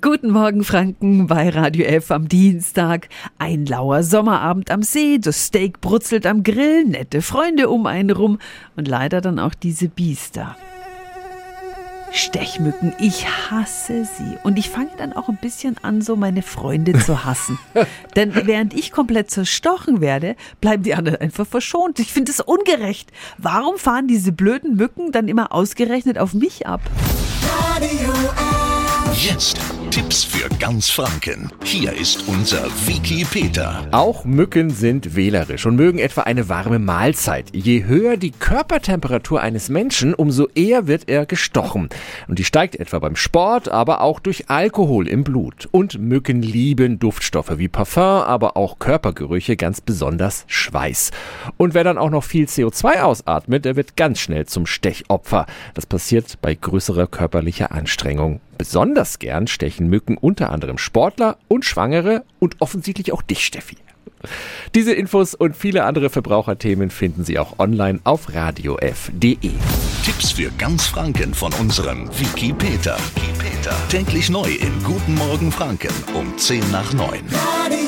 Guten Morgen, Franken, bei Radio F am Dienstag. Ein lauer Sommerabend am See, das Steak brutzelt am Grill, nette Freunde um einen rum und leider dann auch diese Biester. Stechmücken, ich hasse sie. Und ich fange dann auch ein bisschen an, so meine Freunde zu hassen. Denn während ich komplett zerstochen werde, bleiben die anderen einfach verschont. Ich finde es ungerecht. Warum fahren diese blöden Mücken dann immer ausgerechnet auf mich ab? Radio F. Jetzt Tipps für ganz Franken. Hier ist unser Wiki Peter. Auch Mücken sind wählerisch und mögen etwa eine warme Mahlzeit. Je höher die Körpertemperatur eines Menschen, umso eher wird er gestochen. Und die steigt etwa beim Sport, aber auch durch Alkohol im Blut. Und Mücken lieben Duftstoffe wie Parfum, aber auch Körpergerüche, ganz besonders Schweiß. Und wer dann auch noch viel CO2 ausatmet, der wird ganz schnell zum Stechopfer. Das passiert bei größerer körperlicher Anstrengung. Besonders gern stechen Mücken unter anderem Sportler und Schwangere und offensichtlich auch dich, Steffi. Diese Infos und viele andere Verbraucherthemen finden Sie auch online auf radiof.de. Tipps für ganz Franken von unserem Wiki Peter. Wiki Peter. Täglich neu in Guten Morgen Franken um 10 nach 9. Radio.